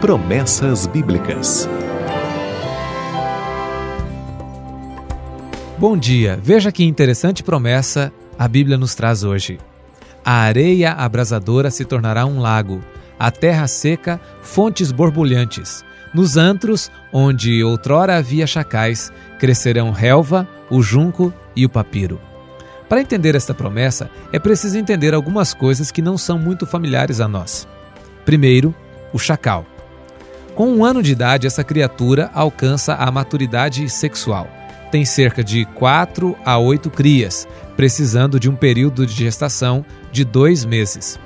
Promessas Bíblicas. Bom dia, veja que interessante promessa a Bíblia nos traz hoje. A areia abrasadora se tornará um lago, a terra seca, fontes borbulhantes. Nos antros, onde outrora havia chacais, crescerão relva, o junco e o papiro. Para entender esta promessa, é preciso entender algumas coisas que não são muito familiares a nós. Primeiro, o chacal. Com um ano de idade, essa criatura alcança a maturidade sexual. Tem cerca de 4 a 8 crias, precisando de um período de gestação de dois meses.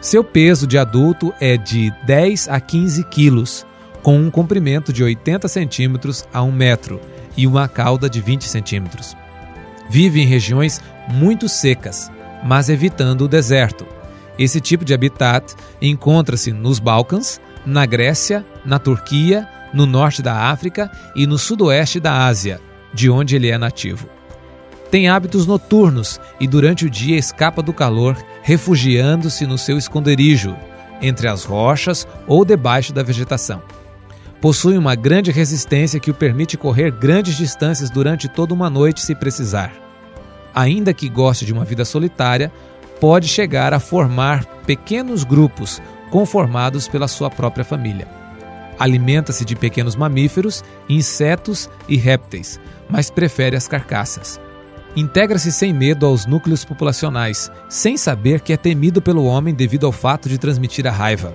Seu peso de adulto é de 10 a 15 quilos, com um comprimento de 80 centímetros a 1 metro e uma cauda de 20 centímetros. Vive em regiões muito secas, mas evitando o deserto. Esse tipo de habitat encontra-se nos Balcãs, na Grécia, na Turquia, no norte da África e no sudoeste da Ásia, de onde ele é nativo. Tem hábitos noturnos e durante o dia escapa do calor, refugiando-se no seu esconderijo, entre as rochas ou debaixo da vegetação. Possui uma grande resistência que o permite correr grandes distâncias durante toda uma noite se precisar. Ainda que goste de uma vida solitária, pode chegar a formar pequenos grupos conformados pela sua própria família. Alimenta-se de pequenos mamíferos, insetos e répteis, mas prefere as carcaças. Integra-se sem medo aos núcleos populacionais, sem saber que é temido pelo homem devido ao fato de transmitir a raiva.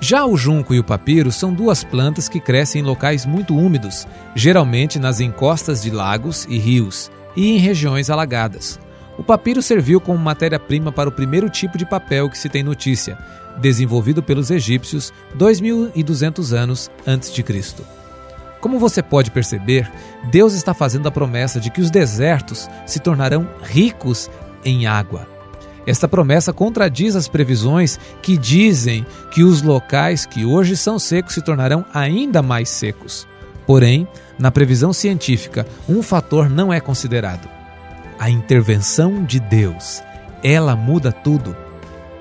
Já o junco e o papiro são duas plantas que crescem em locais muito úmidos, geralmente nas encostas de lagos e rios, e em regiões alagadas. O papiro serviu como matéria-prima para o primeiro tipo de papel que se tem notícia, desenvolvido pelos egípcios 2200 anos antes de Cristo. Como você pode perceber, Deus está fazendo a promessa de que os desertos se tornarão ricos em água. Esta promessa contradiz as previsões que dizem que os locais que hoje são secos se tornarão ainda mais secos. Porém, na previsão científica, um fator não é considerado: a intervenção de Deus. Ela muda tudo.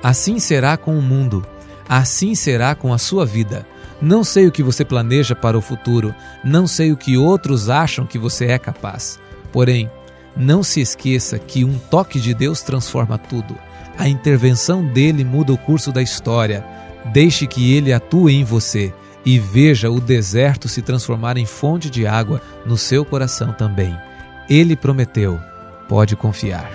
Assim será com o mundo, assim será com a sua vida. Não sei o que você planeja para o futuro, não sei o que outros acham que você é capaz. Porém, não se esqueça que um toque de Deus transforma tudo. A intervenção dele muda o curso da história. Deixe que ele atue em você e veja o deserto se transformar em fonte de água no seu coração também. Ele prometeu, pode confiar.